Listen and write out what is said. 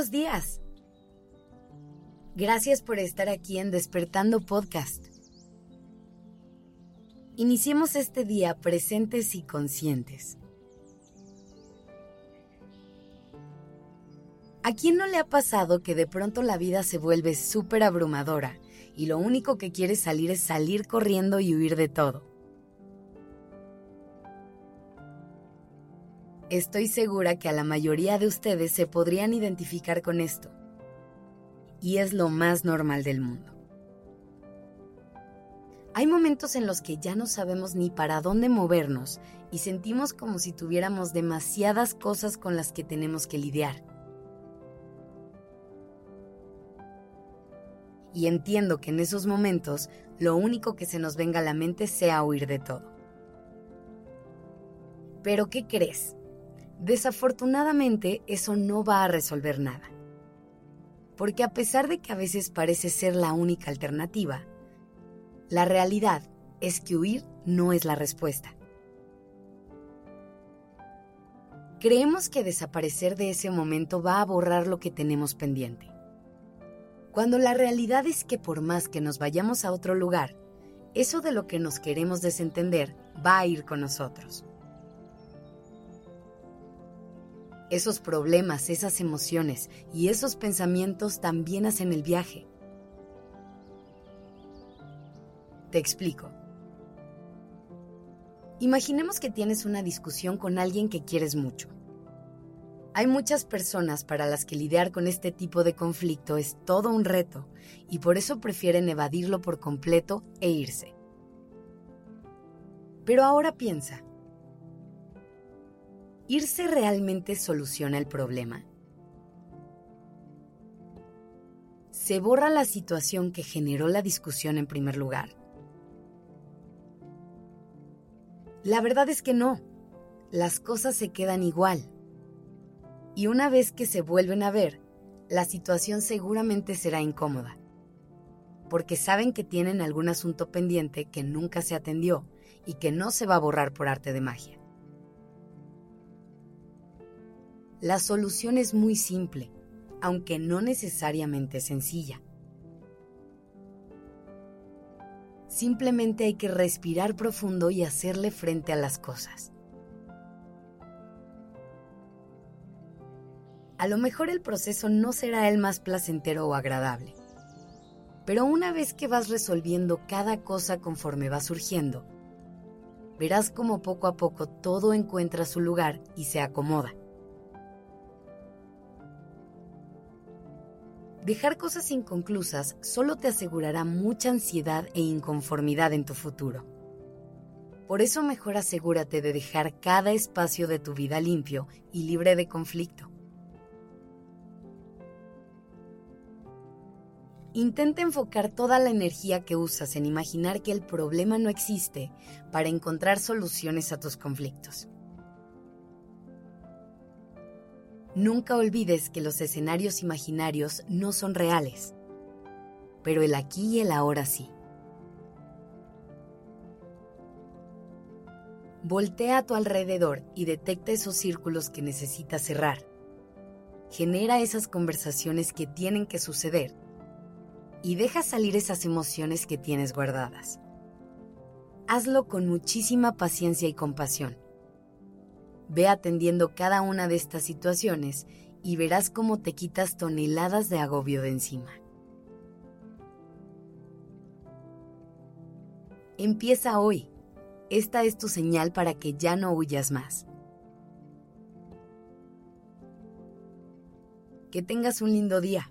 buenos días. Gracias por estar aquí en Despertando Podcast. Iniciemos este día presentes y conscientes. ¿A quién no le ha pasado que de pronto la vida se vuelve súper abrumadora y lo único que quiere salir es salir corriendo y huir de todo? Estoy segura que a la mayoría de ustedes se podrían identificar con esto. Y es lo más normal del mundo. Hay momentos en los que ya no sabemos ni para dónde movernos y sentimos como si tuviéramos demasiadas cosas con las que tenemos que lidiar. Y entiendo que en esos momentos lo único que se nos venga a la mente sea huir de todo. Pero ¿qué crees? Desafortunadamente, eso no va a resolver nada. Porque a pesar de que a veces parece ser la única alternativa, la realidad es que huir no es la respuesta. Creemos que desaparecer de ese momento va a borrar lo que tenemos pendiente. Cuando la realidad es que por más que nos vayamos a otro lugar, eso de lo que nos queremos desentender va a ir con nosotros. Esos problemas, esas emociones y esos pensamientos también hacen el viaje. Te explico. Imaginemos que tienes una discusión con alguien que quieres mucho. Hay muchas personas para las que lidiar con este tipo de conflicto es todo un reto y por eso prefieren evadirlo por completo e irse. Pero ahora piensa, ¿irse realmente soluciona el problema? ¿Se borra la situación que generó la discusión en primer lugar? La verdad es que no. Las cosas se quedan igual. Y una vez que se vuelven a ver, la situación seguramente será incómoda. Porque saben que tienen algún asunto pendiente que nunca se atendió y que no se va a borrar por arte de magia. La solución es muy simple, aunque no necesariamente sencilla. Simplemente hay que respirar profundo y hacerle frente a las cosas. A lo mejor el proceso no será el más placentero o agradable, pero una vez que vas resolviendo cada cosa conforme va surgiendo, verás como poco a poco todo encuentra su lugar y se acomoda. Dejar cosas inconclusas solo te asegurará mucha ansiedad e inconformidad en tu futuro. Por eso mejor asegúrate de dejar cada espacio de tu vida limpio y libre de conflicto. Intenta enfocar toda la energía que usas en imaginar que el problema no existe para encontrar soluciones a tus conflictos. Nunca olvides que los escenarios imaginarios no son reales, pero el aquí y el ahora sí. Voltea a tu alrededor y detecta esos círculos que necesitas cerrar. Genera esas conversaciones que tienen que suceder y deja salir esas emociones que tienes guardadas. Hazlo con muchísima paciencia y compasión Ve atendiendo cada una de estas situaciones y verás cómo te quitas toneladas de agobio de encima. Empieza hoy. Esta es tu señal para que ya no huyas más. Que tengas un lindo día.